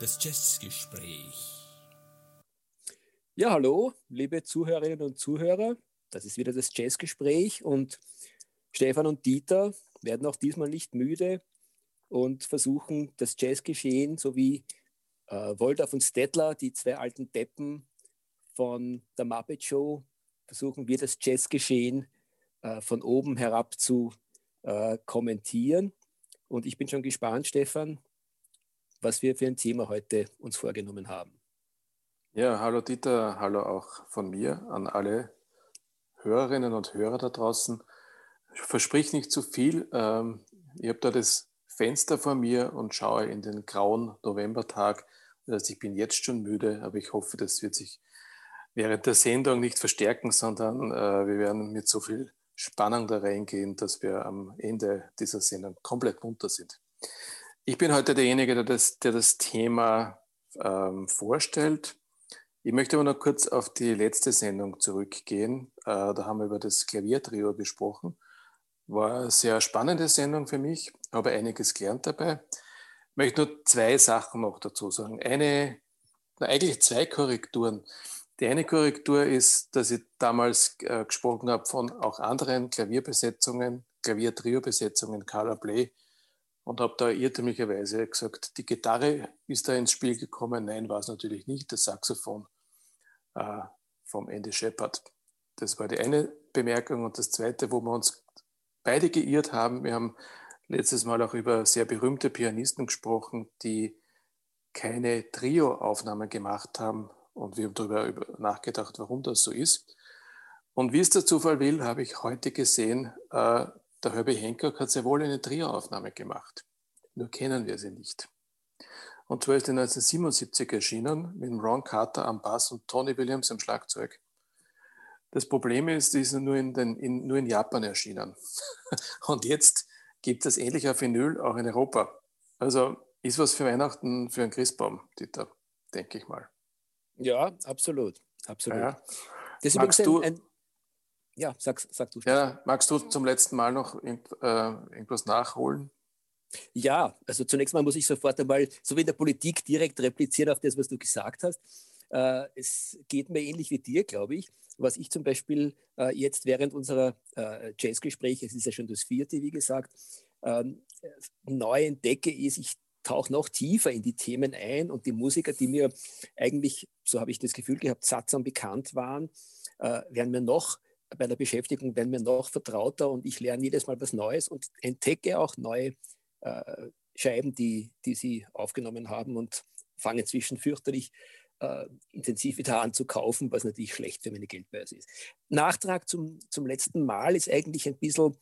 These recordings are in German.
Das Jazzgespräch. Ja, hallo, liebe Zuhörerinnen und Zuhörer. Das ist wieder das Jazzgespräch und Stefan und Dieter werden auch diesmal nicht müde und versuchen, das Jazzgeschehen sowie äh, Woldorf und Stettler, die zwei alten Deppen von der Muppet Show, versuchen wir das Jazzgeschehen äh, von oben herab zu äh, kommentieren. Und ich bin schon gespannt, Stefan, was wir für ein Thema heute uns vorgenommen haben. Ja, hallo Dieter, hallo auch von mir an alle Hörerinnen und Hörer da draußen. Ich versprich nicht zu viel. Ähm, ich habe da das Fenster vor mir und schaue in den grauen Novembertag. Also ich bin jetzt schon müde, aber ich hoffe, das wird sich während der Sendung nicht verstärken, sondern äh, wir werden mit so viel Spannung da reingehen, dass wir am Ende dieser Sendung komplett munter sind. Ich bin heute derjenige, der das, der das Thema ähm, vorstellt. Ich möchte aber noch kurz auf die letzte Sendung zurückgehen. Äh, da haben wir über das Klaviertrio gesprochen. War eine sehr spannende Sendung für mich, habe einiges gelernt dabei. Ich möchte nur zwei Sachen noch dazu sagen. Eine, na, eigentlich zwei Korrekturen. Die eine Korrektur ist, dass ich damals äh, gesprochen habe von auch anderen Klavierbesetzungen, Klaviertrio-Besetzungen, Carla Play, und habe da irrtümlicherweise gesagt, die Gitarre ist da ins Spiel gekommen. Nein, war es natürlich nicht, das Saxophon äh, vom Andy Shepard. Das war die eine Bemerkung. Und das zweite, wo wir uns beide geirrt haben, wir haben letztes Mal auch über sehr berühmte Pianisten gesprochen, die keine Trio-Aufnahmen gemacht haben. Und wir haben darüber nachgedacht, warum das so ist. Und wie es der Zufall will, habe ich heute gesehen, äh, der Herbie Hancock hat sehr wohl eine Trio-Aufnahme gemacht. Nur kennen wir sie nicht. Und zwar ist die 1977 erschienen mit Ron Carter am Bass und Tony Williams am Schlagzeug. Das Problem ist, die ist nur in, den, in, nur in Japan erschienen. Und jetzt gibt es ähnlich auf Vinyl auch in Europa. Also ist was für Weihnachten für einen Christbaum, Dieter, denke ich mal. Ja, absolut. absolut. Ja. Das Magst du, ein, ja, sag, sag du. Ja, magst du zum letzten Mal noch irgend, äh, irgendwas nachholen? Ja, also zunächst mal muss ich sofort einmal, so wie in der Politik, direkt replizieren auf das, was du gesagt hast. Äh, es geht mir ähnlich wie dir, glaube ich. Was ich zum Beispiel äh, jetzt während unserer äh, Jazzgespräche, es ist ja schon das vierte, wie gesagt, ähm, neu entdecke, ist, ich tauche noch tiefer in die Themen ein und die Musiker, die mir eigentlich, so habe ich das Gefühl gehabt, sattsam bekannt waren, äh, werden mir noch bei der Beschäftigung werden mir noch vertrauter und ich lerne jedes Mal was Neues und entdecke auch neue äh, Scheiben, die, die sie aufgenommen haben und fange inzwischen fürchterlich äh, intensiv wieder an zu kaufen, was natürlich schlecht für meine Geldbörse ist. Nachtrag zum, zum letzten Mal ist eigentlich ein bisschen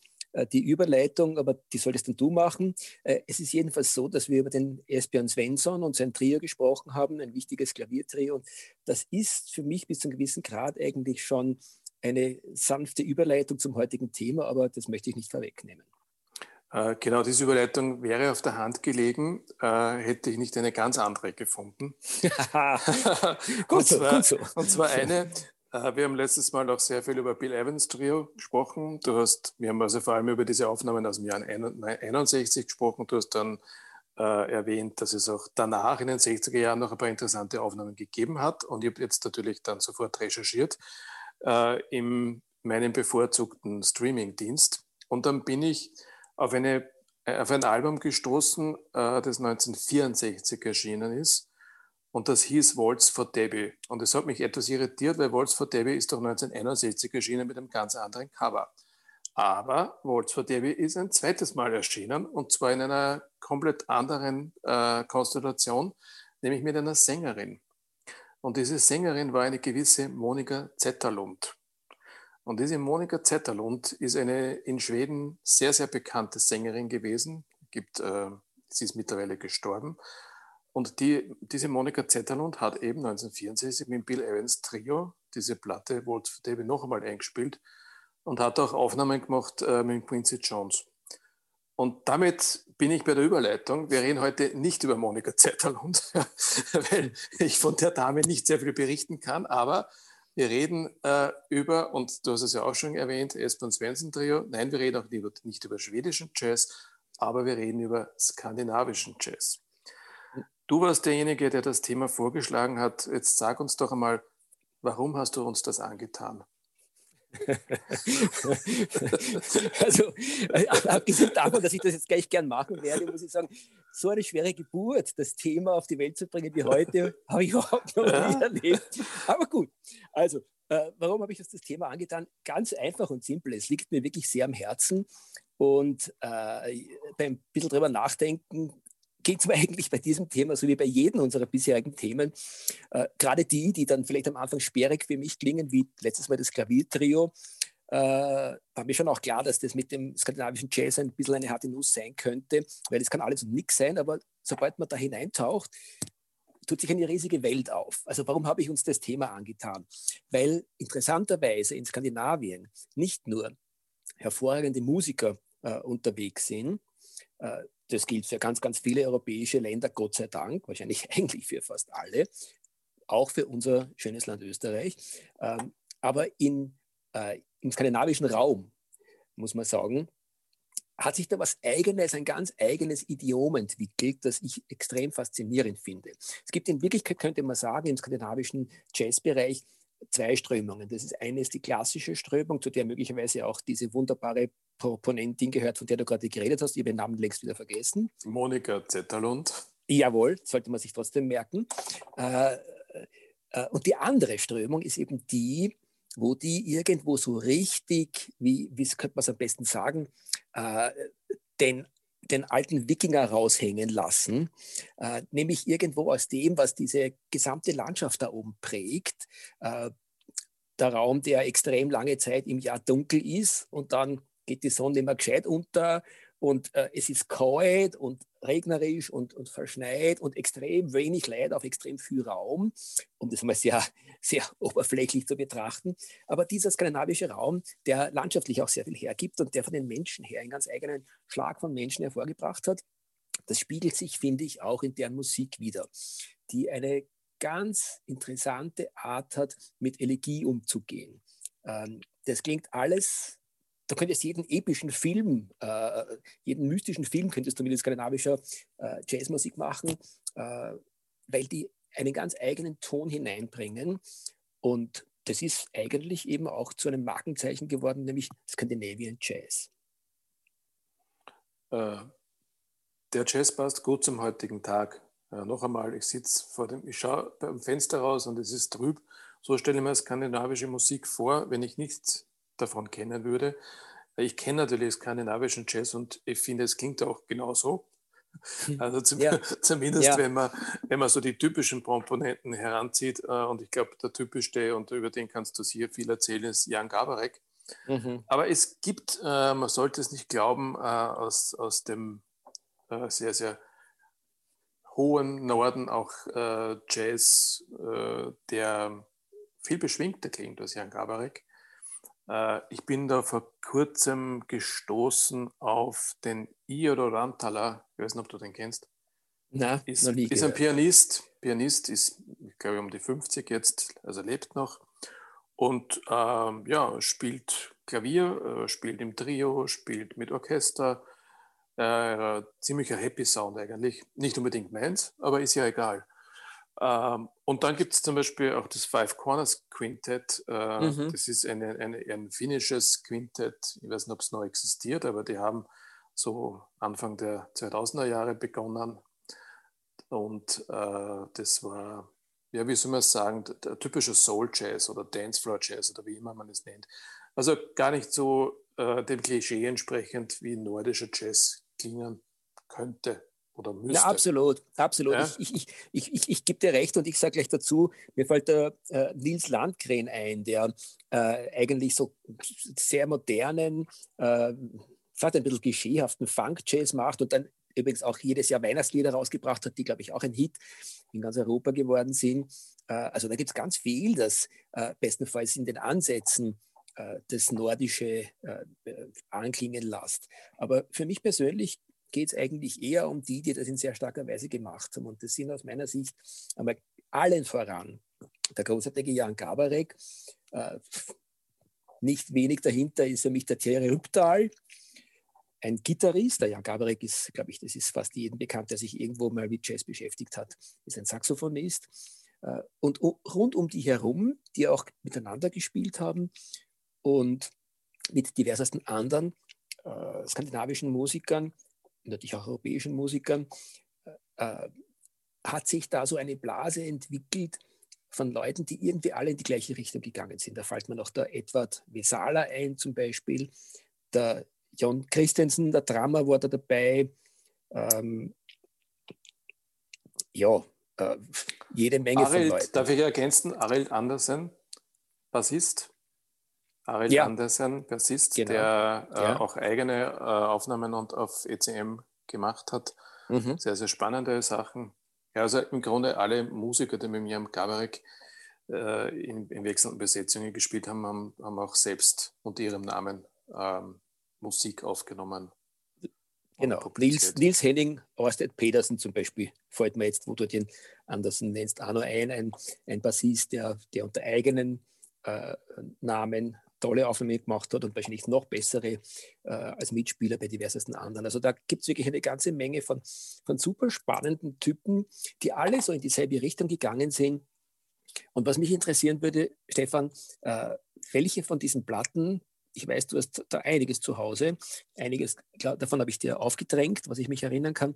die Überleitung, aber die solltest dann du machen. Äh, es ist jedenfalls so, dass wir über den Esbjörn Svensson und sein Trio gesprochen haben, ein wichtiges Klaviertrio. Und das ist für mich bis zu einem gewissen Grad eigentlich schon eine sanfte Überleitung zum heutigen Thema, aber das möchte ich nicht vorwegnehmen. Äh, genau, diese Überleitung wäre auf der Hand gelegen, äh, hätte ich nicht eine ganz andere gefunden. gut, so, zwar, gut so. Und zwar eine, äh, wir haben letztes Mal auch sehr viel über Bill Evans Trio gesprochen. Du hast, wir haben also vor allem über diese Aufnahmen aus dem Jahr 61 gesprochen. Du hast dann äh, erwähnt, dass es auch danach in den 60er Jahren noch ein paar interessante Aufnahmen gegeben hat. Und ich habe jetzt natürlich dann sofort recherchiert äh, in meinem bevorzugten Streaming-Dienst. Und dann bin ich auf, eine, äh, auf ein Album gestoßen, äh, das 1964 erschienen ist. Und das hieß Waltz for Debbie. Und es hat mich etwas irritiert, weil Waltz for Debbie ist doch 1961 erschienen mit einem ganz anderen Cover. Aber Waltz for Debbie ist ein zweites Mal erschienen und zwar in einer komplett anderen äh, Konstellation, nämlich mit einer Sängerin. Und diese Sängerin war eine gewisse Monika Zetterlund. Und diese Monika Zetterlund ist eine in Schweden sehr, sehr bekannte Sängerin gewesen. Gibt, äh, sie ist mittlerweile gestorben. Und die, diese Monika Zetterlund hat eben 1964 mit Bill Evans Trio diese Platte Wolf David noch einmal eingespielt und hat auch Aufnahmen gemacht äh, mit Quincy Jones. Und damit bin ich bei der Überleitung. Wir reden heute nicht über Monika Zetterlund, weil ich von der Dame nicht sehr viel berichten kann, aber Wir reden äh, über, und du hast es ja auch schon erwähnt, Espen Svensson Trio. Nein, wir reden auch nicht über, nicht über schwedischen Jazz, aber wir reden über skandinavischen Jazz. Du warst derjenige, der das Thema vorgeschlagen hat. Jetzt sag uns doch einmal, warum hast du uns das angetan? also, äh, abgesehen davon, dass ich das jetzt gleich gern machen werde, muss ich sagen, so eine schwere Geburt, das Thema auf die Welt zu bringen wie heute, habe ich überhaupt noch nie erlebt. Aber gut, also, äh, warum habe ich uns das Thema angetan? Ganz einfach und simpel. Es liegt mir wirklich sehr am Herzen. Und äh, beim bisschen drüber nachdenken geht es mir eigentlich bei diesem Thema, so wie bei jedem unserer bisherigen Themen, äh, gerade die, die dann vielleicht am Anfang sperrig für mich klingen, wie letztes Mal das Klaviertrio, äh, war mir schon auch klar, dass das mit dem skandinavischen Jazz ein bisschen eine harte Nuss sein könnte, weil es kann alles und nichts sein, aber sobald man da hineintaucht, tut sich eine riesige Welt auf. Also warum habe ich uns das Thema angetan? Weil interessanterweise in Skandinavien nicht nur hervorragende Musiker äh, unterwegs sind, äh, das gilt für ganz, ganz viele europäische Länder, Gott sei Dank, wahrscheinlich eigentlich für fast alle, auch für unser schönes Land Österreich. Ähm, aber in, äh, im skandinavischen Raum, muss man sagen, hat sich da was Eigenes, ein ganz eigenes Idiom entwickelt, das ich extrem faszinierend finde. Es gibt in Wirklichkeit, könnte man sagen, im skandinavischen Jazzbereich zwei Strömungen. Das ist eine ist die klassische Strömung, zu der möglicherweise auch diese wunderbare Proponentin gehört, von der du gerade geredet hast. Ich habe den Namen längst wieder vergessen. Monika Zetterlund. Jawohl, sollte man sich trotzdem merken. Äh, äh, und die andere Strömung ist eben die, wo die irgendwo so richtig, wie, wie könnte man es am besten sagen, äh, den den alten Wikinger raushängen lassen, äh, nämlich irgendwo aus dem, was diese gesamte Landschaft da oben prägt. Äh, der Raum, der extrem lange Zeit im Jahr dunkel ist und dann geht die Sonne immer gescheit unter und äh, es ist kalt und regnerisch und, und verschneit und extrem wenig Leid auf extrem viel Raum, um das mal sehr, sehr oberflächlich zu betrachten. Aber dieser skandinavische Raum, der landschaftlich auch sehr viel hergibt und der von den Menschen her einen ganz eigenen Schlag von Menschen hervorgebracht hat, das spiegelt sich, finde ich, auch in deren Musik wieder, die eine ganz interessante Art hat, mit Elegie umzugehen. Ähm, das klingt alles da könntest jeden epischen Film, äh, jeden mystischen Film könntest du mit skandinavischer äh, Jazzmusik machen, äh, weil die einen ganz eigenen Ton hineinbringen. Und das ist eigentlich eben auch zu einem Markenzeichen geworden, nämlich Scandinavian Jazz. Äh, der Jazz passt gut zum heutigen Tag. Äh, noch einmal, ich sitze vor dem, ich schaue beim Fenster raus und es ist trüb. So stelle ich mir skandinavische Musik vor, wenn ich nichts davon kennen würde. Ich kenne natürlich skandinavischen Jazz und ich finde, es klingt auch genauso. Hm. Also zum, ja. zumindest, ja. Wenn, man, wenn man so die typischen Komponenten heranzieht. Äh, und ich glaube, der typischste, und über den kannst du hier viel erzählen, ist Jan Gabarek. Mhm. Aber es gibt, äh, man sollte es nicht glauben, äh, aus, aus dem sehr, sehr hohen Norden auch Jazz, der viel beschwingter klingt als Jan Gabarek. Äh, ich bin da vor kurzem gestoßen auf den Iodor Rantala. Ich weiß nicht, ob du den kennst. Nein, ist, noch nie ist ein Pianist. Pianist ist, ich glaube, um die 50 jetzt, also lebt noch. Und ähm, ja, spielt Klavier, äh, spielt im Trio, spielt mit Orchester. Äh, ziemlicher Happy Sound eigentlich. Nicht unbedingt meins, aber ist ja egal. Ähm, und dann gibt es zum Beispiel auch das Five Corners Quintet. Äh, mhm. Das ist eine, eine, ein finnisches Quintett. Ich weiß nicht, ob es noch existiert, aber die haben so Anfang der 2000er Jahre begonnen. Und äh, das war, ja, wie soll man sagen, der typische Soul Jazz oder Dancefloor Jazz oder wie immer man es nennt. Also gar nicht so äh, dem Klischee entsprechend, wie nordischer Jazz klingen könnte oder müsste. Ja, absolut, absolut. Ja? Ich, ich, ich, ich, ich gebe dir recht und ich sage gleich dazu, mir fällt der äh, Nils Landgren ein, der äh, eigentlich so sehr modernen, äh, fast ein bisschen klischeehaften Funk-Jazz macht und dann übrigens auch jedes Jahr Weihnachtslieder rausgebracht hat, die, glaube ich, auch ein Hit in ganz Europa geworden sind. Äh, also da gibt es ganz viel, das äh, bestenfalls in den Ansätzen äh, das Nordische anklingen lässt. Aber für mich persönlich geht es eigentlich eher um die, die das in sehr starker Weise gemacht haben. Und das sind aus meiner Sicht einmal allen voran der großartige Jan Gabarek. Äh, nicht wenig dahinter ist mich der Thierry Rübtal, ein Gitarrist. Der Jan Gabarek ist, glaube ich, das ist fast jedem bekannt, der sich irgendwo mal mit Jazz beschäftigt hat, ist ein Saxophonist. Äh, und rund um die herum, die auch miteinander gespielt haben und mit diversesten anderen äh, skandinavischen Musikern, natürlich auch europäischen Musikern, äh, hat sich da so eine Blase entwickelt von Leuten, die irgendwie alle in die gleiche Richtung gegangen sind. Da fällt mir noch der Edward Vesala ein zum Beispiel, der John Christensen, der Drama war da dabei. Ähm, ja, äh, jede Menge Arild, von Leuten. Darf ich ergänzen? Arild Andersen, Bassist. Arild ja. Andersen, Bassist, genau. der äh, ja. auch eigene äh, Aufnahmen und auf ECM gemacht hat. Mhm. Sehr, sehr spannende Sachen. Ja, also im Grunde alle Musiker, die mit mir am Gabarek äh, in, in, wechselnden Besetzungen gespielt haben, haben, haben, auch selbst unter ihrem Namen ähm, Musik aufgenommen. Genau, Nils, Nils Henning, Orsted Pedersen zum Beispiel, fällt mir jetzt, wo du den Andersen nennst, auch noch ein, ein, ein Bassist, der, der unter eigenen äh, Namen tolle Aufnahmen gemacht hat und wahrscheinlich noch bessere äh, als Mitspieler bei diversesten anderen. Also da gibt es wirklich eine ganze Menge von, von super spannenden Typen, die alle so in dieselbe Richtung gegangen sind. Und was mich interessieren würde, Stefan, äh, welche von diesen Platten, ich weiß, du hast da einiges zu Hause, einiges, klar, davon habe ich dir aufgedrängt, was ich mich erinnern kann.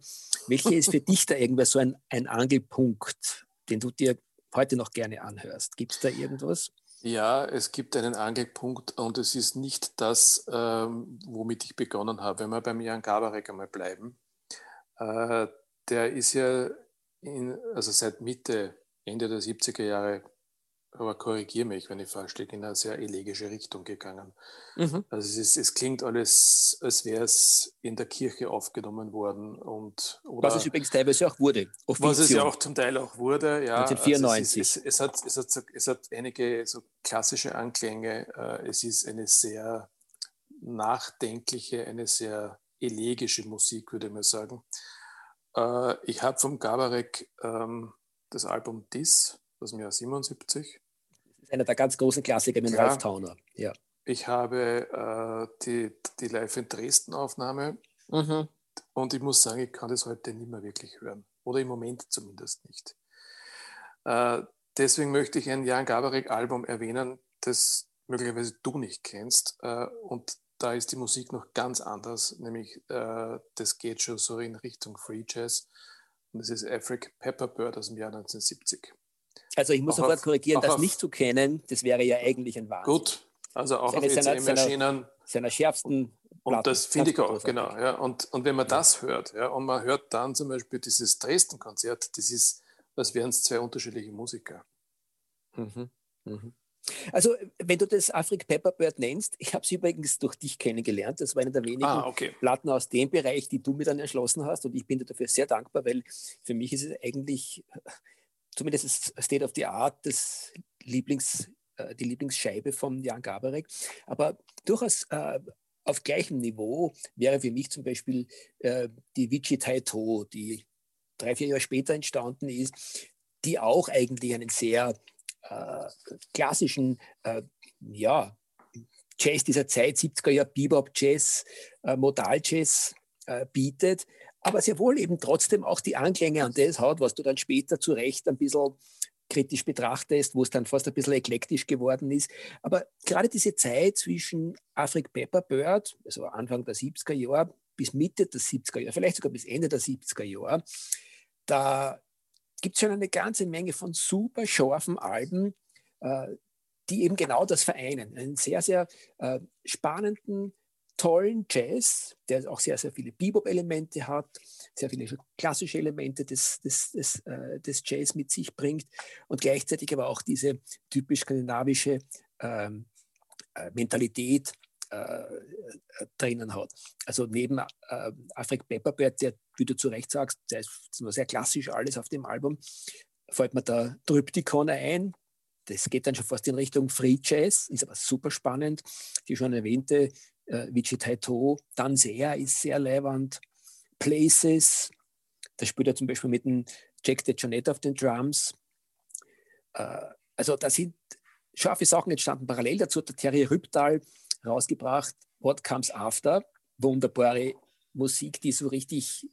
Welche ist für dich da irgendwas so ein, ein Angelpunkt, den du dir heute noch gerne anhörst? Gibt es da irgendwas? Ja, es gibt einen Angelpunkt und es ist nicht das, ähm, womit ich begonnen habe. Wenn wir beim Jan Gabarek einmal bleiben, äh, der ist ja in, also seit Mitte, Ende der 70er Jahre aber korrigiere mich, wenn ich falsch liege, in eine sehr elegische Richtung gegangen. Mhm. Also es, ist, es, klingt alles, als wäre es in der Kirche aufgenommen worden. Und, oder, was es übrigens teilweise auch wurde. Offizium. Was es ja auch zum Teil auch wurde, ja. 1994. Also es, es, hat, es, hat, es hat einige so klassische Anklänge. Äh, es ist eine sehr nachdenkliche, eine sehr elegische Musik, würde mal sagen. Äh, ich habe vom Gabarek ähm, das Album Dis aus dem Jahr 77 einer der ganz großen Klassiker mit Ralf Tauner. Ja. Ich habe äh, die, die Live in Dresden Aufnahme mhm. und ich muss sagen, ich kann das heute nicht mehr wirklich hören. Oder im Moment zumindest nicht. Äh, deswegen möchte ich ein Jan Gabarek Album erwähnen, das möglicherweise du nicht kennst. Äh, und da ist die Musik noch ganz anders, nämlich äh, das geht schon so in Richtung Free Jazz. Und das ist Afric Pepperbird aus dem Jahr 1970. Also ich muss sofort auf, korrigieren, das nicht zu kennen, das wäre ja eigentlich ein Wahnsinn. Gut, also auch auf ECM seiner, erschienen. Seiner schärfsten und das finde ich auch, genau. Ja. Und, und wenn man ja. das hört, ja, und man hört dann zum Beispiel dieses Dresden-Konzert, das ist, als wären es zwei unterschiedliche Musiker. Mhm. Mhm. Also, wenn du das Afrik Pepperbird nennst, ich habe sie übrigens durch dich kennengelernt. Das war eine der wenigen ah, okay. Platten aus dem Bereich, die du mir dann erschlossen hast. Und ich bin dir dafür sehr dankbar, weil für mich ist es eigentlich zumindest ist State of the Art das Lieblings, äh, die Lieblingsscheibe von Jan Gabarek. Aber durchaus äh, auf gleichem Niveau wäre für mich zum Beispiel äh, die Vici Taito, die drei, vier Jahre später entstanden ist, die auch eigentlich einen sehr äh, klassischen äh, ja, Jazz dieser Zeit, 70er Jahre Bebop Jazz, äh, Modal Jazz bietet, aber sehr wohl eben trotzdem auch die Anklänge an das hat, was du dann später zu Recht ein bisschen kritisch betrachtest, wo es dann fast ein bisschen eklektisch geworden ist. Aber gerade diese Zeit zwischen Afrik Pepper Bird, also Anfang der 70er Jahre bis Mitte der 70er Jahre, vielleicht sogar bis Ende der 70er Jahre, da gibt es schon eine ganze Menge von super scharfen Alben, äh, die eben genau das vereinen. Einen sehr, sehr äh, spannenden, tollen Jazz, der auch sehr, sehr viele Bebop-Elemente hat, sehr viele klassische Elemente des, des, des, äh, des Jazz mit sich bringt und gleichzeitig aber auch diese typisch skandinavische ähm, äh, Mentalität äh, äh drinnen hat. Also neben äh, Afrik Pepperbird, der, wie du zu Recht sagst, der ist nur sehr klassisch alles auf dem Album, fällt mir der Tryptikon ein, das geht dann schon fast in Richtung Free Jazz, ist aber super spannend. Die schon erwähnte äh, Vici Danzea ist sehr leibend, Places, da spielt er zum Beispiel mit dem Jack DeJohnette auf den Drums. Äh, also da sind scharfe Sachen entstanden. Parallel dazu hat der Terry Rübtal rausgebracht, What Comes After, wunderbare Musik, die so richtig,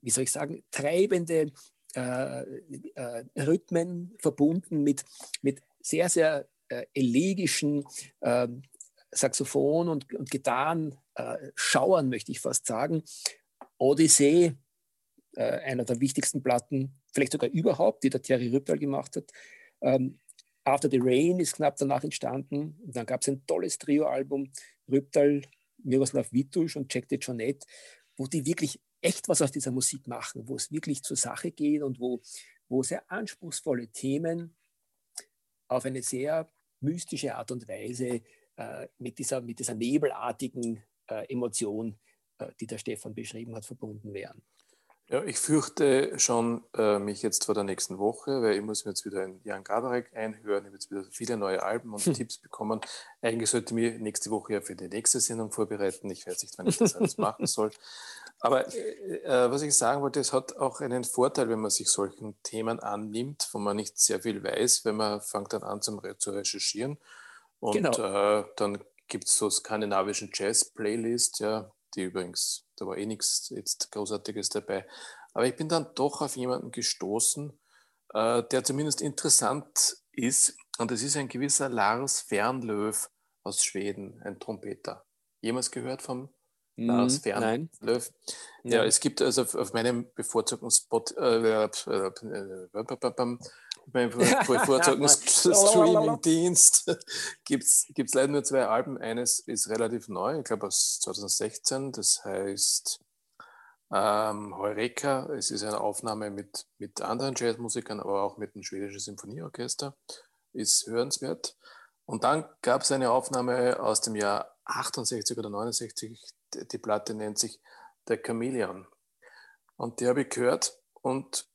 wie soll ich sagen, treibende äh, äh, Rhythmen verbunden mit, mit sehr, sehr äh, elegischen ähm, Saxophon- und, und Gitarren-Schauern, möchte ich fast sagen. Odyssee, äh, einer der wichtigsten Platten, vielleicht sogar überhaupt, die der Thierry Rüppel gemacht hat. Ähm, After the Rain ist knapp danach entstanden. Und dann gab es ein tolles Trio-Album, Rübtal, Miroslav Vitusch und Jack de Jonette, wo die wirklich echt was aus dieser Musik machen, wo es wirklich zur Sache geht und wo, wo sehr anspruchsvolle Themen auf eine sehr mystische Art und Weise äh, mit, dieser, mit dieser nebelartigen äh, Emotion, äh, die der Stefan beschrieben hat, verbunden wären. Ja, ich fürchte schon äh, mich jetzt vor der nächsten Woche, weil ich muss mir jetzt wieder in Jan Gabarek einhören, ich habe jetzt wieder viele neue Alben und hm. Tipps bekommen. Eigentlich sollte ich mich nächste Woche ja für die nächste Sendung vorbereiten. Ich weiß nicht, wann ich das alles machen soll. Aber äh, äh, was ich sagen wollte, es hat auch einen Vorteil, wenn man sich solchen Themen annimmt, wo man nicht sehr viel weiß, wenn man fängt dann an zum, zu recherchieren. Und genau. äh, dann gibt es so skandinavischen Jazz-Playlist, ja, die übrigens, da war eh nichts jetzt Großartiges dabei. Aber ich bin dann doch auf jemanden gestoßen, äh, der zumindest interessant ist. Und das ist ein gewisser Lars Fernlöw aus Schweden, ein Trompeter. Jemals gehört vom mm, Lars Fernlöw? Nein. Ja, es gibt also auf, auf meinem bevorzugten Spot, äh, äh, äh, beim bevorzugten Streaming-Dienst gibt es leider nur zwei Alben. Eines ist relativ neu, ich glaube aus 2016, das heißt ähm, Heureka. Es ist eine Aufnahme mit, mit anderen Jazzmusikern, aber auch mit dem schwedischen Symphonieorchester. Ist hörenswert. Und dann gab es eine Aufnahme aus dem Jahr 68 oder 69. Die Platte nennt sich The Chameleon. Und die habe ich gehört und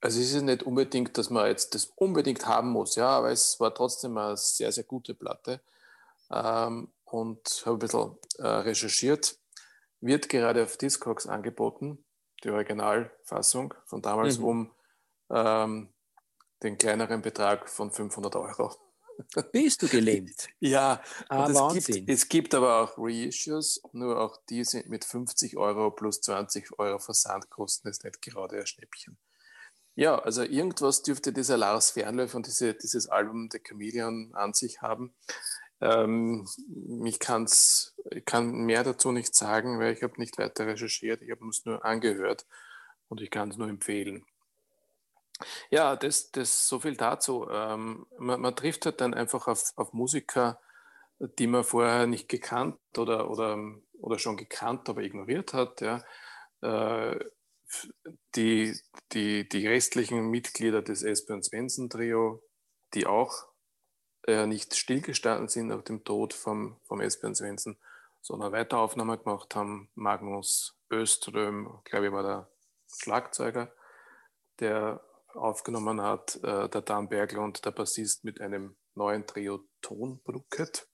also es ist nicht unbedingt, dass man jetzt das unbedingt haben muss, ja, aber es war trotzdem eine sehr, sehr gute Platte. Ähm, und habe ein bisschen äh, recherchiert. Wird gerade auf Discogs angeboten, die Originalfassung von damals, mhm. um ähm, den kleineren Betrag von 500 Euro. Bist du gelähmt? ja, ah, es, gibt, es gibt aber auch Reissues, nur auch die sind mit 50 Euro plus 20 Euro Versandkosten, ist nicht gerade ein Schnäppchen. Ja, also irgendwas dürfte dieser Lars Fernlöf und diese, dieses Album The Chameleon an sich haben. Ähm, ich, kann's, ich kann mehr dazu nicht sagen, weil ich habe nicht weiter recherchiert. Ich habe es nur angehört und ich kann es nur empfehlen. Ja, das, das so viel dazu. Ähm, man, man, trifft halt dann einfach auf, auf Musiker, die man vorher nicht gekannt oder, oder, oder schon gekannt, aber ignoriert hat. Ja. Äh, die, die, die restlichen Mitglieder des Esbjörn Svensson Trio, die auch äh, nicht stillgestanden sind nach dem Tod vom, vom Esbjörn Svensson, sondern weiter Aufnahmen gemacht haben. Magnus Öström, glaube ich, war der Schlagzeuger, der aufgenommen hat, äh, der Dan Bergl und der Bassist mit einem neuen Trio Tonbrucket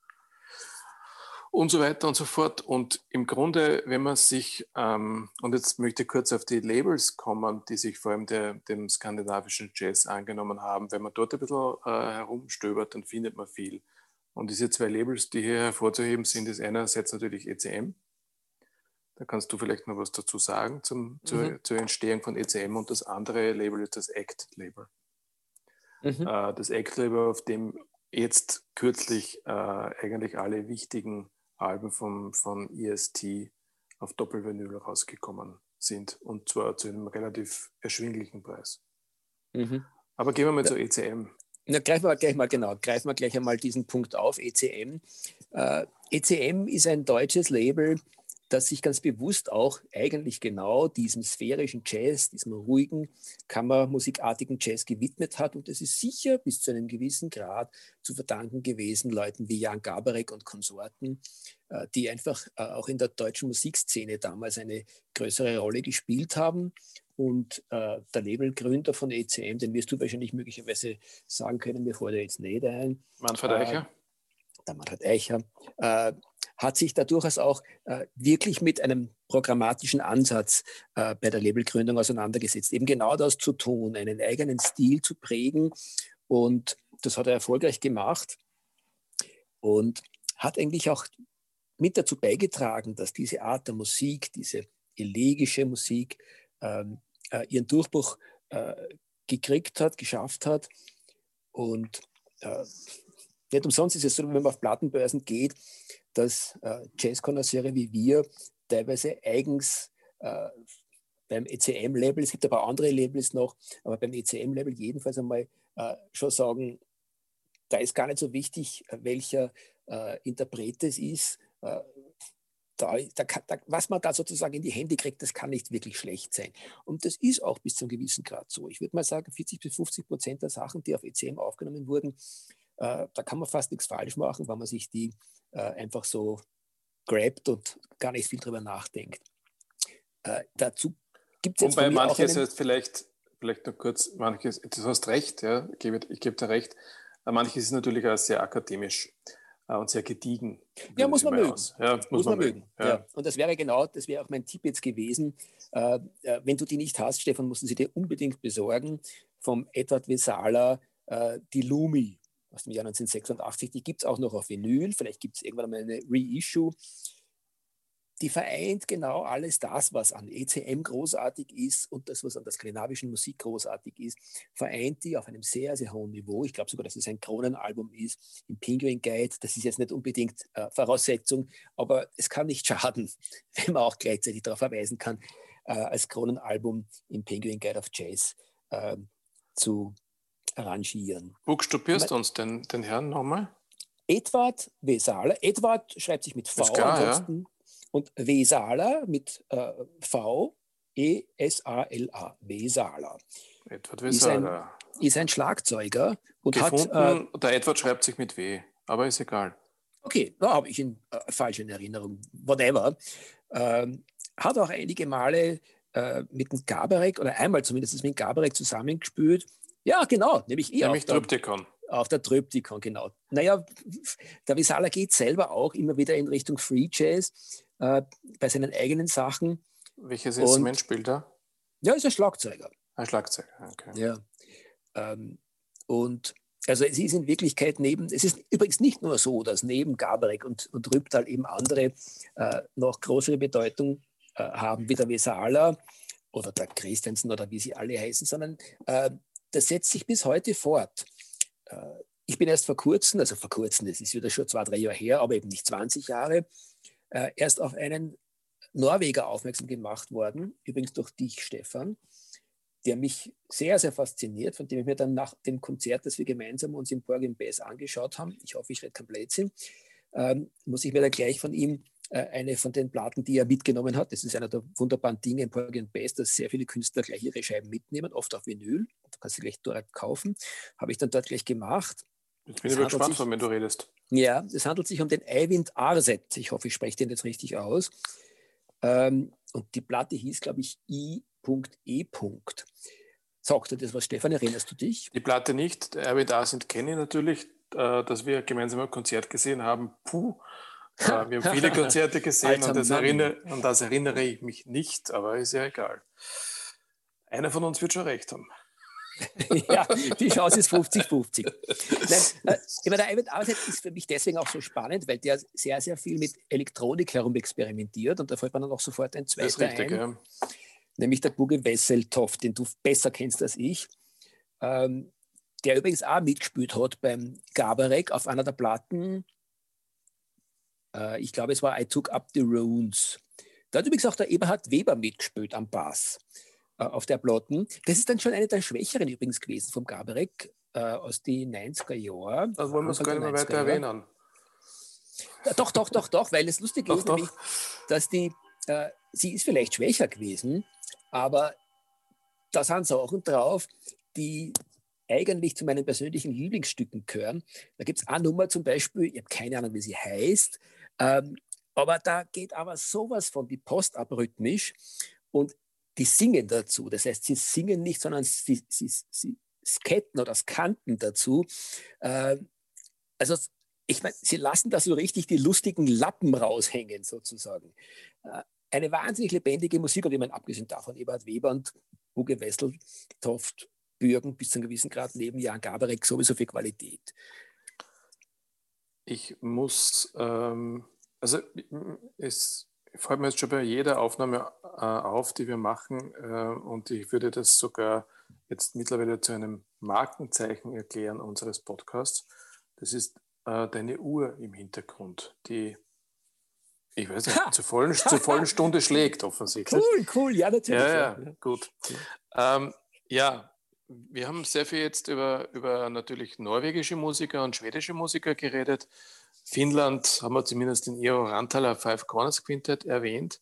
und so weiter und so fort. Und im Grunde, wenn man sich, ähm, und jetzt möchte ich kurz auf die Labels kommen, die sich vor allem der, dem skandinavischen Jazz angenommen haben, wenn man dort ein bisschen äh, herumstöbert, dann findet man viel. Und diese zwei Labels, die hier hervorzuheben sind, ist einerseits natürlich ECM. Da kannst du vielleicht noch was dazu sagen zum, mhm. zur, zur, Entstehung von ECM. Und das andere Label ist das ACT-Label. Mhm. Äh, das ACT-Label, auf dem jetzt kürzlich äh, eigentlich alle wichtigen Alben vom, von EST auf Doppelvinyl rausgekommen sind und zwar zu einem relativ erschwinglichen Preis. Mhm. Aber gehen wir mal ja. zur ECM. Na, greifen wir gleich mal genau, greifen wir gleich einmal diesen Punkt auf, ECM. Äh, ECM ist ein deutsches Label, das sich ganz bewusst auch eigentlich genau diesem sphärischen Jazz, diesem ruhigen, kammermusikartigen Jazz gewidmet hat. Und das ist sicher bis zu einem gewissen Grad zu verdanken gewesen Leuten wie Jan Gabarek und Konsorten, äh, die einfach äh, auch in der deutschen Musikszene damals eine größere Rolle gespielt haben. Und äh, der Labelgründer von ECM, den wirst du wahrscheinlich möglicherweise sagen können, mir fällt er jetzt nicht ein. Manfred Eicher. Der Manfred Eicher. Hat sich da durchaus auch äh, wirklich mit einem programmatischen Ansatz äh, bei der Labelgründung auseinandergesetzt. Eben genau das zu tun, einen eigenen Stil zu prägen Und das hat er erfolgreich gemacht und hat eigentlich auch mit dazu beigetragen, dass diese Art der Musik, diese elegische Musik, ähm, äh, ihren Durchbruch äh, gekriegt hat, geschafft hat. Und äh, nicht umsonst ist es so, wenn man auf Plattenbörsen geht, dass äh, Jazzkonnoisseure wie wir teilweise eigens äh, beim ECM-Label, es gibt aber andere Labels noch, aber beim ECM-Label jedenfalls einmal äh, schon sagen, da ist gar nicht so wichtig, welcher äh, Interpret es ist. Äh, da, da, da, was man da sozusagen in die Hände kriegt, das kann nicht wirklich schlecht sein. Und das ist auch bis zu einem gewissen Grad so. Ich würde mal sagen, 40 bis 50 Prozent der Sachen, die auf ECM aufgenommen wurden, äh, da kann man fast nichts falsch machen, weil man sich die äh, einfach so grabt und gar nicht viel drüber nachdenkt. Äh, dazu gibt es jetzt. Wobei manches einen, vielleicht, vielleicht noch kurz, manches, du hast recht, ja, ich gebe, ich gebe dir recht, manches ist natürlich auch sehr akademisch äh, und sehr gediegen. Ja, muss man mögen. Ja, muss, muss man, man, mögen. Ja. ja. Und das wäre genau, das wäre auch mein Tipp jetzt gewesen. Äh, äh, wenn du die nicht hast, Stefan, musst du sie dir unbedingt besorgen. Vom Edward Vesala, äh, die Lumi aus dem Jahr 1986. Die gibt es auch noch auf Vinyl. Vielleicht gibt es irgendwann mal eine Reissue die vereint genau alles das, was an ECM großartig ist und das, was an der skandinavischen Musik großartig ist, vereint die auf einem sehr, sehr hohen Niveau. Ich glaube sogar, dass es ein Kronenalbum ist im Penguin Guide. Das ist jetzt nicht unbedingt äh, Voraussetzung, aber es kann nicht schaden, wenn man auch gleichzeitig darauf verweisen kann, äh, als Kronenalbum im Penguin Guide of Jazz äh, zu arrangieren. Buchstabierst du uns den, den Herrn nochmal? Edward Vesala. Edward schreibt sich mit V. Klar, ansonsten ja und Vesala mit äh, V, E-S-A-L-A, Vesala. Edward Vesala. Ist ein, ist ein Schlagzeuger. Und Gefunden, hat, äh, der Edward schreibt sich mit W, aber ist egal. Okay, da habe ich ihn äh, falsch in Erinnerung. Whatever. Ähm, hat auch einige Male äh, mit dem Gabarek oder einmal zumindest mit dem Gabarek zusammengespielt. Ja, genau, nämlich ich. Nämlich Tryptikon. Auf der Tryptikon, genau. Naja, der Visala geht selber auch immer wieder in Richtung Free Jazz äh, bei seinen eigenen Sachen. Welches Instrument spielt er? Ja, ist ein Schlagzeuger. Ein Schlagzeuger, okay. Ja. Ähm, und also es ist in Wirklichkeit neben, es ist übrigens nicht nur so, dass neben Gabarek und, und Rübtal eben andere äh, noch größere Bedeutung äh, haben, wie der Vesala oder der Christensen oder wie sie alle heißen, sondern äh, das setzt sich bis heute fort. Äh, ich bin erst vor kurzem, also vor kurzem, das ist wieder schon zwei, drei Jahre her, aber eben nicht 20 Jahre, äh, erst auf einen Norweger aufmerksam gemacht worden, übrigens durch dich, Stefan, der mich sehr, sehr fasziniert, von dem ich mir dann nach dem Konzert, das wir gemeinsam uns im Borg im Bass angeschaut haben, ich hoffe, ich rede kein Blödsinn, ähm, muss ich mir dann gleich von ihm eine von den Platten, die er mitgenommen hat, das ist einer der wunderbaren Dinge im Borg im Bass, dass sehr viele Künstler gleich ihre Scheiben mitnehmen, oft auf Vinyl, du kannst sie gleich dort kaufen, habe ich dann dort gleich gemacht. Jetzt bin ich gespannt, von wenn du redest. Ja, es handelt sich um den Eivind Arset. Ich hoffe, ich spreche den jetzt richtig aus. Ähm, und die Platte hieß, glaube ich, I.E. Sagt dir das was, Stefan? Erinnerst du dich? Die Platte nicht. Eivind Arset kenne ich natürlich, äh, dass wir gemeinsam ein Konzert gesehen haben. Puh. Äh, wir haben viele Konzerte gesehen und das, erinnere, und das erinnere ich mich nicht, aber ist ja egal. Einer von uns wird schon recht haben. ja, die Chance ist 50-50. Äh, der Ivan Arset ist für mich deswegen auch so spannend, weil der sehr, sehr viel mit Elektronik herum experimentiert und da fällt man dann auch sofort ein zweiter richtig, ein, ja. nämlich der Buge Wesseltoft, den du besser kennst als ich, ähm, der übrigens auch mitgespielt hat beim Gabarek auf einer der Platten. Äh, ich glaube, es war I Took Up the Runes. Da hat übrigens auch der Eberhard Weber mitgespielt am Bass. Äh, auf der Platten. Das ist dann schon eine der schwächeren übrigens gewesen vom Gabarek äh, aus den 90er Jahren. Da wollen wir es gar nicht mehr weiter erwähnen. Ja, doch, doch, doch, doch, weil es lustig ist, nämlich, dass die, äh, sie ist vielleicht schwächer gewesen, aber da sind Sachen drauf, die eigentlich zu meinen persönlichen Lieblingsstücken gehören. Da gibt es eine Nummer zum Beispiel, ich habe keine Ahnung, wie sie heißt, ähm, aber da geht aber sowas von die Post abrhythmisch und die singen dazu. Das heißt, sie singen nicht, sondern sie, sie, sie sketten oder skanten dazu. Äh, also ich meine, sie lassen da so richtig die lustigen Lappen raushängen sozusagen. Äh, eine wahnsinnig lebendige Musik und ich meine, abgesehen davon Eberhard Weber und Uge Wesseltoft, bürgen bis zu einem gewissen Grad neben Jan Gabarek sowieso für Qualität. Ich muss, ähm, also es fällt mir jetzt schon bei jeder Aufnahme äh, auf, die wir machen äh, und ich würde das sogar jetzt mittlerweile zu einem Markenzeichen erklären unseres Podcasts. Das ist äh, deine Uhr im Hintergrund, die ich weiß nicht, zur vollen, zur vollen Stunde schlägt offensichtlich. Cool, cool, ja, natürlich. Ja, ja, gut. Ähm, ja, wir haben sehr viel jetzt über, über natürlich norwegische Musiker und schwedische Musiker geredet. Finnland haben wir zumindest in Eero Rantala Five Corners Quintet erwähnt.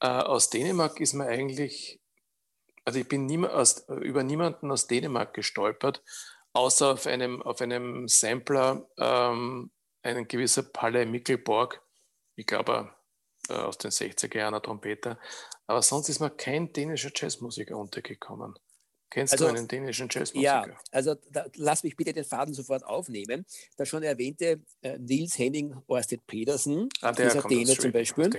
Äh, aus Dänemark ist man eigentlich, also ich bin niema, aus, über niemanden aus Dänemark gestolpert, außer auf einem, auf einem Sampler, ähm, ein gewisser Palle Mikkelborg, ich glaube äh, aus den 60er Jahren ein Trompeter. Aber sonst ist mir kein dänischer Jazzmusiker untergekommen. Kennst also, du einen dänischen Jazzmusiker? Ja, also da, lass mich bitte den Faden sofort aufnehmen. Der schon erwähnte äh, Nils Henning Orsted Pedersen, ah, der dieser Däne zum Beispiel.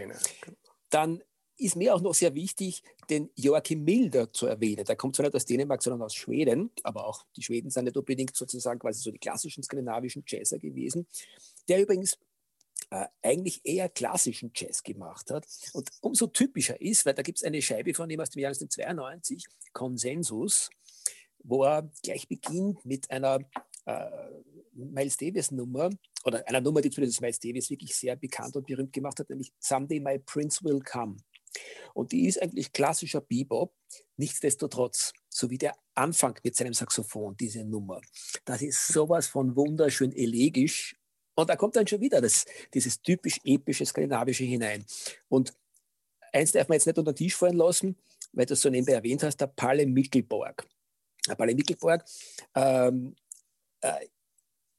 Dann ist mir auch noch sehr wichtig, den Joachim Milder zu erwähnen. Der kommt zwar nicht aus Dänemark, sondern aus Schweden, aber auch die Schweden sind nicht unbedingt sozusagen quasi so die klassischen skandinavischen Jazzer gewesen, der übrigens äh, eigentlich eher klassischen Jazz gemacht hat. Und umso typischer ist, weil da gibt es eine Scheibe von ihm aus dem Jahr 1992, Konsensus, wo er gleich beginnt mit einer äh, Miles Davis Nummer oder einer Nummer, die zumindest Miles Davis wirklich sehr bekannt und berühmt gemacht hat, nämlich Someday My Prince Will Come. Und die ist eigentlich klassischer Bebop, nichtsdestotrotz, so wie der Anfang mit seinem Saxophon, diese Nummer. Das ist sowas von wunderschön elegisch und da kommt dann schon wieder das, dieses typisch epische Skandinavische hinein. Und eins darf man jetzt nicht unter den Tisch fallen lassen, weil du es so nebenbei erwähnt hast, der Palle Mickelborg. Der Palle Mickelborg, ähm, äh,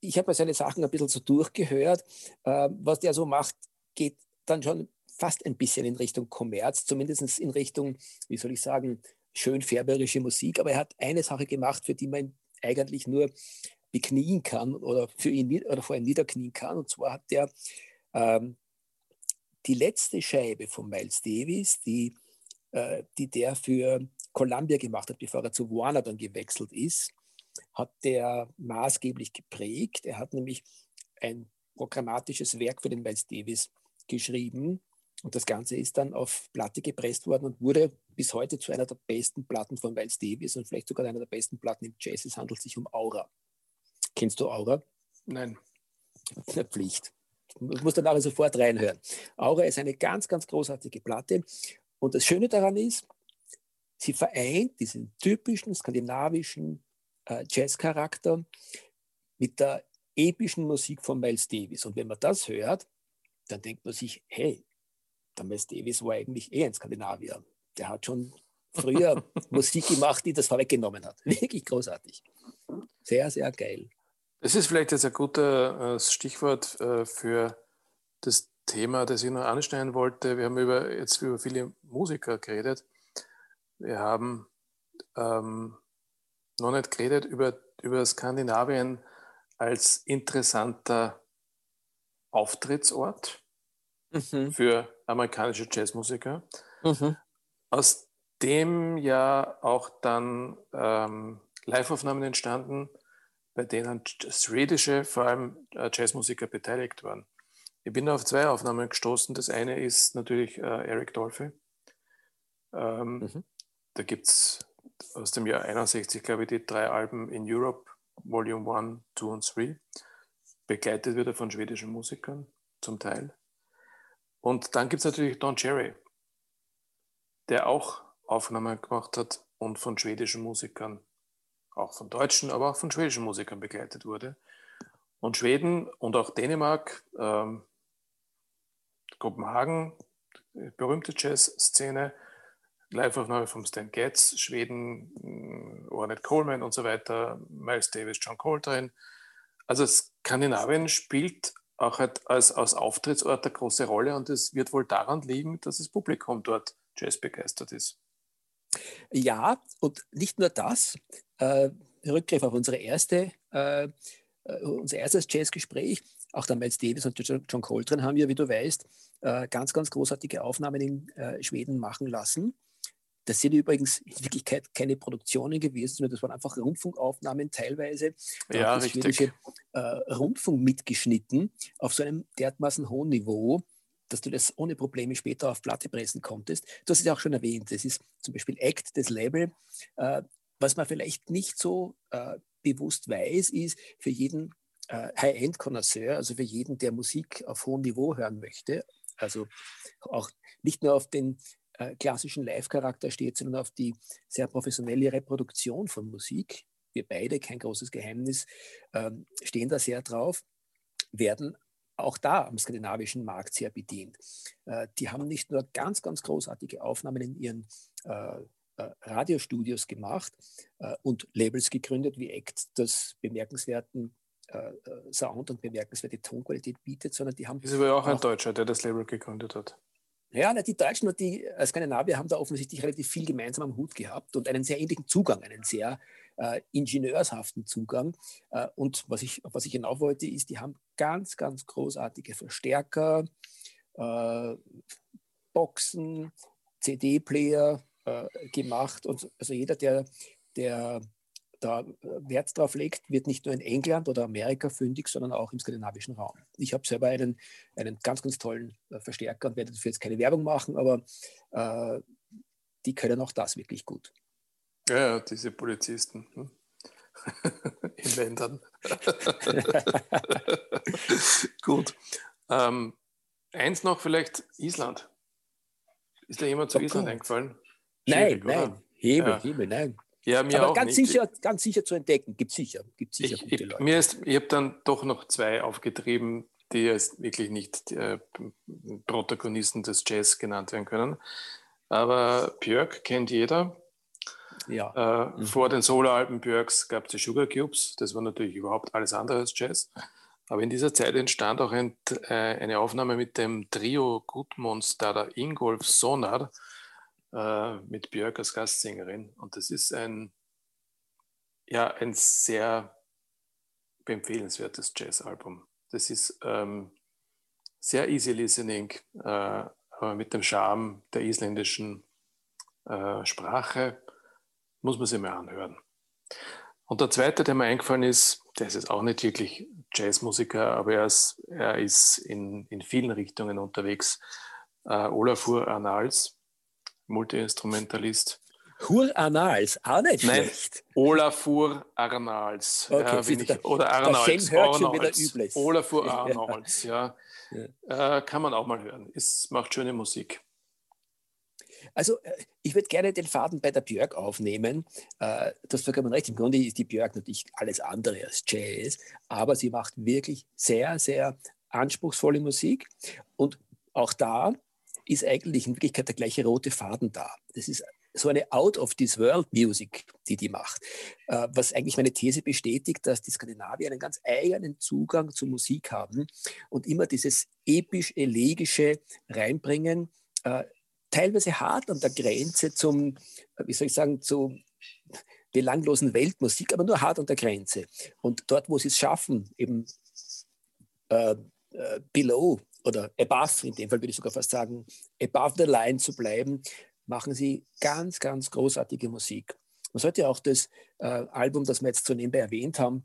ich habe seine Sachen ein bisschen so durchgehört. Äh, was der so macht, geht dann schon fast ein bisschen in Richtung Kommerz, zumindest in Richtung, wie soll ich sagen, schön färberische Musik. Aber er hat eine Sache gemacht, für die man eigentlich nur beknien kann oder, für ihn, oder vor ihm niederknien kann. Und zwar hat er ähm, die letzte Scheibe von Miles Davis, die, äh, die der für Columbia gemacht hat, bevor er zu Warner dann gewechselt ist, hat der maßgeblich geprägt. Er hat nämlich ein programmatisches Werk für den Miles Davis geschrieben. Und das Ganze ist dann auf Platte gepresst worden und wurde bis heute zu einer der besten Platten von Miles Davis und vielleicht sogar einer der besten Platten im Jazz. Es handelt sich um Aura. Kennst du Aura? Nein. Eine Pflicht. Ich muss dann aber sofort reinhören. Aura ist eine ganz, ganz großartige Platte. Und das Schöne daran ist, sie vereint diesen typischen skandinavischen äh, Jazzcharakter mit der epischen Musik von Miles Davis. Und wenn man das hört, dann denkt man sich, hey, der Miles Davis war eigentlich eh ein Skandinavier. Der hat schon früher Musik gemacht, die das vorweggenommen hat. Wirklich großartig. Sehr, sehr geil. Das ist vielleicht jetzt ein gutes äh, Stichwort äh, für das Thema, das ich noch anstellen wollte. Wir haben über, jetzt über viele Musiker geredet. Wir haben ähm, noch nicht geredet über, über Skandinavien als interessanter Auftrittsort mhm. für amerikanische Jazzmusiker. Mhm. Aus dem ja auch dann ähm, Liveaufnahmen entstanden bei denen schwedische, vor allem äh, Jazzmusiker beteiligt waren. Ich bin auf zwei Aufnahmen gestoßen. Das eine ist natürlich äh, Eric Dolphy. Ähm, mhm. Da gibt es aus dem Jahr 61, glaube ich, die drei Alben in Europe, Volume 1, 2 und 3. Begleitet wird er von schwedischen Musikern zum Teil. Und dann gibt es natürlich Don Cherry, der auch Aufnahmen gemacht hat und von schwedischen Musikern auch von deutschen, aber auch von schwedischen Musikern begleitet wurde. Und Schweden und auch Dänemark, ähm, Kopenhagen, berühmte Jazzszene, Live-Aufnahme von Stan Getz, Schweden, äh, Ornette Coleman und so weiter, Miles Davis, John Coltrane. Also Skandinavien spielt auch halt als, als Auftrittsort eine große Rolle und es wird wohl daran liegen, dass das Publikum dort Jazz begeistert ist. Ja, und nicht nur das. Äh, Rückgriff auf unsere erste, äh, äh, unser erstes Jazzgespräch. Auch der Miles Davis und John Coltrane haben wir, wie du weißt, äh, ganz, ganz großartige Aufnahmen in äh, Schweden machen lassen. das sind übrigens in Wirklichkeit keine Produktionen gewesen, sondern das waren einfach Rundfunkaufnahmen teilweise. Ja, das schwedische äh, Rundfunk mitgeschnitten auf so einem dermaßen hohen Niveau, dass du das ohne Probleme später auf Platte pressen konntest. Du hast es ja auch schon erwähnt. Das ist zum Beispiel Act, das Label. Äh, was man vielleicht nicht so äh, bewusst weiß, ist für jeden äh, High-End-Connoisseur, also für jeden, der Musik auf hohem Niveau hören möchte, also auch nicht nur auf den äh, klassischen Live-Charakter steht, sondern auf die sehr professionelle Reproduktion von Musik. Wir beide, kein großes Geheimnis, ähm, stehen da sehr drauf, werden auch da am skandinavischen Markt sehr bedient. Äh, die haben nicht nur ganz, ganz großartige Aufnahmen in ihren äh, äh, Radiostudios gemacht und Labels gegründet wie Act, das bemerkenswerten Sound und bemerkenswerte Tonqualität bietet, sondern die haben. Ist aber auch ein Deutscher, der das Label gegründet hat. Ja, die Deutschen und die Skandinavier haben da offensichtlich relativ viel gemeinsam am Hut gehabt und einen sehr ähnlichen Zugang, einen sehr äh, ingenieurshaften Zugang. Äh, und was ich, was ich hinauf wollte, ist, die haben ganz, ganz großartige Verstärker, äh, Boxen, CD-Player, äh, gemacht. Und also jeder, der, der da Wert drauf legt, wird nicht nur in England oder Amerika fündig, sondern auch im skandinavischen Raum. Ich habe selber einen, einen ganz, ganz tollen äh, Verstärker und werde dafür jetzt keine Werbung machen, aber äh, die können auch das wirklich gut. Ja, ja diese Polizisten hm? in Ländern. gut. Ähm, eins noch vielleicht Island. Ist da jemand zu okay. Island eingefallen? Nein, nein, Hebel, ja. Hebel, nein. Ja, mir Aber auch ganz, nicht. Sicher, ganz sicher zu entdecken, gibt sicher, gibt sicher ich, gute Leute. Mir ist, ich habe dann doch noch zwei aufgetrieben, die jetzt wirklich nicht äh, Protagonisten des Jazz genannt werden können. Aber Björk kennt jeder. Ja. Äh, mhm. Vor den Soloalben Björks gab es die Sugar Cubes. Das war natürlich überhaupt alles andere als Jazz. Aber in dieser Zeit entstand auch ein, äh, eine Aufnahme mit dem Trio Gudmundsdada Ingolf Sonar äh, mit Björk als Gastsängerin. Und das ist ein, ja, ein sehr empfehlenswertes Jazzalbum. Das ist ähm, sehr easy listening, äh, aber mit dem Charme der isländischen äh, Sprache muss man sich mal anhören. Und der zweite, der mir eingefallen ist, der ist jetzt auch nicht wirklich Jazzmusiker, aber er ist, er ist in, in vielen Richtungen unterwegs. Äh, Olafur Arnals, Multiinstrumentalist. Hur Arnals, auch nicht Nein, schlecht. Olafur Arnals. Okay, ja, ich, der, oder Arnals. Arnals. Olafur Arnals, ja. ja. Äh, kann man auch mal hören. Es macht schöne Musik. Also äh, ich würde gerne den Faden bei der Björk aufnehmen. Äh, das vollkommen recht. Im Grunde ist die Björk natürlich alles andere als Jazz, aber sie macht wirklich sehr, sehr anspruchsvolle Musik. Und auch da ist eigentlich in Wirklichkeit der gleiche rote Faden da. Das ist so eine Out-of-this-World-Music, die die macht, äh, was eigentlich meine These bestätigt, dass die Skandinavier einen ganz eigenen Zugang zur Musik haben und immer dieses episch-elegische reinbringen, äh, teilweise hart an der Grenze zum, wie soll ich sagen, zu belanglosen Weltmusik, aber nur hart an der Grenze. Und dort, wo sie es schaffen, eben äh, äh, below oder above, in dem Fall würde ich sogar fast sagen, above the line zu bleiben, machen sie ganz, ganz großartige Musik. Man sollte auch das äh, Album, das wir jetzt so nebenbei erwähnt haben,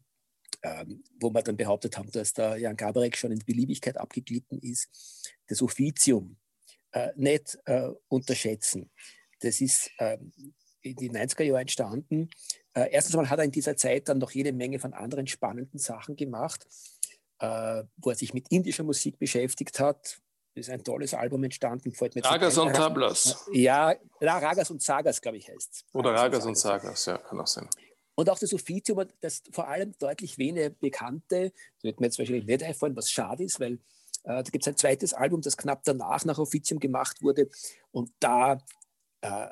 ähm, wo wir dann behauptet haben, dass der Jan Gabarek schon in Beliebigkeit abgeglitten ist, das Offizium, äh, nicht äh, unterschätzen. Das ist ähm, in den 90er Jahren entstanden. Äh, erstens mal hat er in dieser Zeit dann noch jede Menge von anderen spannenden Sachen gemacht äh, wo er sich mit indischer Musik beschäftigt hat. Ist ein tolles Album entstanden. Ragas und Tablas. Ja, Ragas und Sagas, glaube ich, heißt es. Oder Ragas und Sagas, ja, kann auch sein. Und auch das Offizium, das vor allem deutlich weniger bekannte, das wird mir jetzt wahrscheinlich nicht einfallen, was schade ist, weil äh, da gibt es ein zweites Album, das knapp danach nach Offizium gemacht wurde. Und da äh,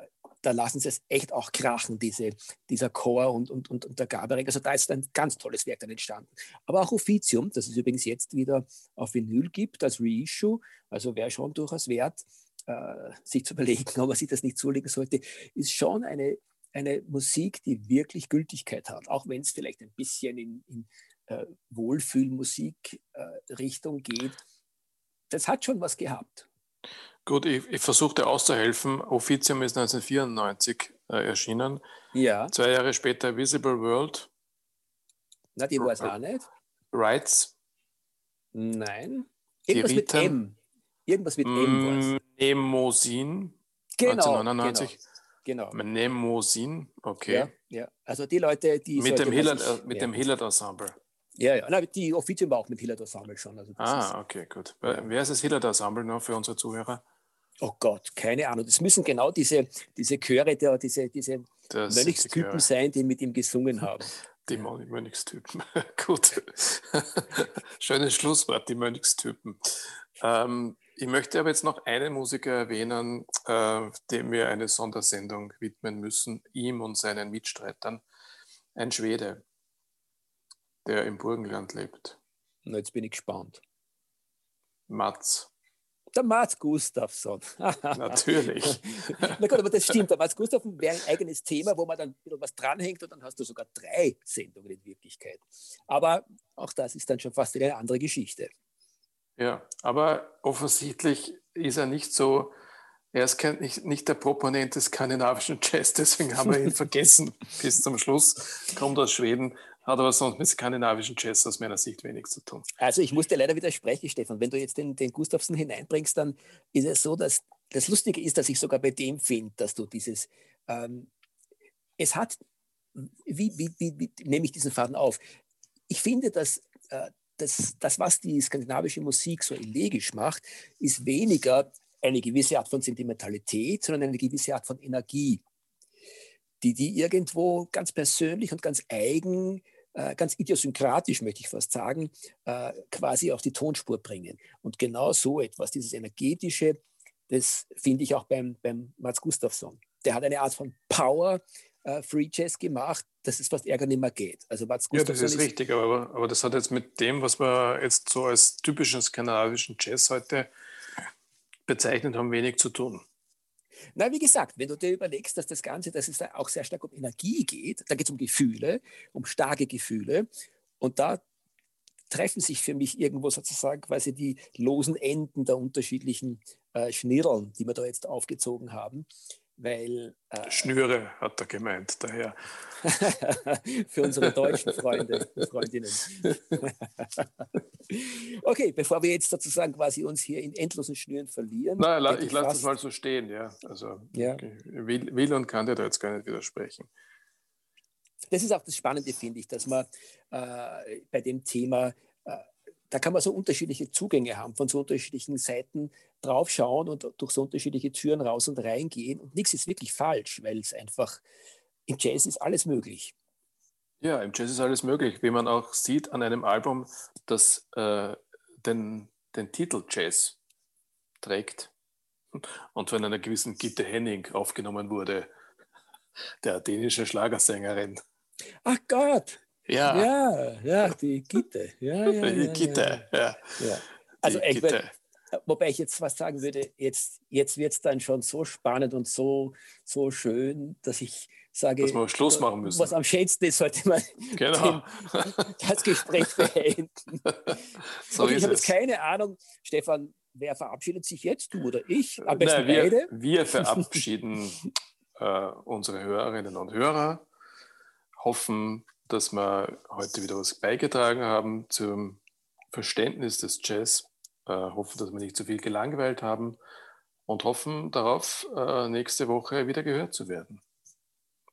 da lassen sie es echt auch krachen, diese, dieser Chor und, und, und, und der Gaberek. Also da ist ein ganz tolles Werk dann entstanden. Aber auch Offizium, das es übrigens jetzt wieder auf Vinyl gibt als Reissue, also wäre schon durchaus wert, äh, sich zu überlegen, ob man sich das nicht zulegen sollte, ist schon eine, eine Musik, die wirklich Gültigkeit hat, auch wenn es vielleicht ein bisschen in, in äh, Wohlfühlmusik-Richtung äh, geht. Das hat schon was gehabt. Gut, ich, ich versuchte auszuhelfen. Offizium ist 1994 äh, erschienen. Ja. Zwei Jahre später Visible World. Na, die war es auch nicht. Rights. Nein. Irgendwas mit. M. Irgendwas mit M. Mnemosin. Genau. 1999. Genau. genau. Mnemosin, okay. Ja, ja. Also die Leute, die. Mit, dem sollte Ja, ja. Na, die Offizium war auch mit Hillard Ensemble schon. Also Ah, okay, gut. Wer ist das Hillard Ensemble noch für unsere Zuhörer? oh Gott, keine Ahnung. Das müssen genau diese, diese Chöre, der, diese, diese die Mönchstypen Chöre. sein, die mit ihm gesungen haben. Die Mönchstypen. Gut. Schönes Schlusswort, die Mönchstypen. Ähm, ich möchte aber jetzt noch einen Musiker erwähnen, äh, dem wir eine Sondersendung widmen müssen, ihm und seinen Mitstreitern. Ein Schwede, der im Burgenland lebt. Na, jetzt bin ich gespannt. Mats, Der Mats Gustafsson. natürlich. Na gut, aber das stimmt. Der Mats Gustafsson wäre ein eigenes Thema, wo man dann ein bisschen was dranhängt und dann hast du sogar drei Sendungen in Wirklichkeit. Aber auch das ist dann schon fast wieder eine andere Geschichte. Ja, aber offensichtlich ist er nicht so, er ist kein, nicht, nicht der Proponent des skandinavischen Jazz, deswegen haben wir ihn vergessen bis zum Schluss. Kommt aus Schweden, hat aber sonst mit skandinavischen Jazz aus meiner Sicht wenig zu tun. Also ich muss dir leider widersprechen, Stefan. Wenn du jetzt den, den Gustafsson hineinbringst, dann ist es so, dass das Lustige ist, dass ich sogar bei dem finde, dass du dieses, ähm, es hat, wie, wie, wie, wie nehme ich diesen Faden auf? Ich finde, dass äh, das, das, was die skandinavische Musik so elegisch macht, ist weniger eine gewisse Art von Sentimentalität, sondern eine gewisse Art von Energie, die die irgendwo ganz persönlich und ganz eigen, ganz idiosynkratisch, möchte ich fast sagen, äh, quasi auf die Tonspur bringen. Und genau so etwas, dieses energetische, das finde ich auch beim, beim Mats Gustafsson. Der hat eine Art von Power, äh, Free Jazz gemacht, dass es fast ärger nicht mehr geht. Also Mats Ja, das Gustafsson ist richtig, aber, aber das hat jetzt mit dem, was wir jetzt so als typischen skandinavischen Jazz heute bezeichnet haben, wenig zu tun. Na, wie gesagt, wenn du dir überlegst, dass das Ganze, dass es da auch sehr stark um Energie geht, da geht es um Gefühle, um starke Gefühle. Und da treffen sich für mich irgendwo sozusagen quasi die losen Enden der unterschiedlichen äh, Schnirren, die wir da jetzt aufgezogen haben. Weil äh, Schnüre hat er gemeint, daher. für unsere deutschen Freunde und Freundinnen. okay, bevor wir jetzt sozusagen quasi uns hier in endlosen Schnüren verlieren. Nein, la- ich lasse das mal so stehen, ja. Also Ja. will, will und kann dir da jetzt gar nicht widersprechen. das ist auch das Spannende, finde ich, dass man äh, bei dem Thema, äh, da kann man so unterschiedliche Zugänge haben, von so unterschiedlichen Seiten draufschauen und durch so unterschiedliche Türen raus und reingehen. Und nichts ist wirklich falsch, weil es einfach, im Jazz ist alles möglich. Ja, im Jazz ist alles möglich, wie man auch sieht an einem Album, das äh, den, den Titel Jazz trägt und von einer gewissen Gitte Henning aufgenommen wurde, der dänischen Schlagersängerin. Ach Gott, Ja, ja, ja, die Gitte. Ja, ja, die ja, Gitte. Ja. Ja. Also die Gitte. Wobei ich jetzt was sagen würde, jetzt, jetzt wird es dann schon so spannend und so, so schön, dass ich sage, Dass wir Schluss machen müssen. was am schönsten ist, sollte man Genau. das Gespräch beenden. So ich habe jetzt keine Ahnung, Stefan, wer verabschiedet sich jetzt, du oder ich? Am besten Nein, wir, beide. wir verabschieden äh, unsere Hörerinnen und Hörer, hoffen, dass wir heute wieder was beigetragen haben zum Verständnis des Jazz, äh, hoffen, dass wir nicht zu viel gelangweilt haben und hoffen darauf, äh, nächste Woche wieder gehört zu werden.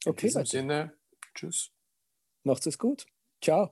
In Okay, diesem Leute. Sinne, tschüss. Macht's es gut. Ciao.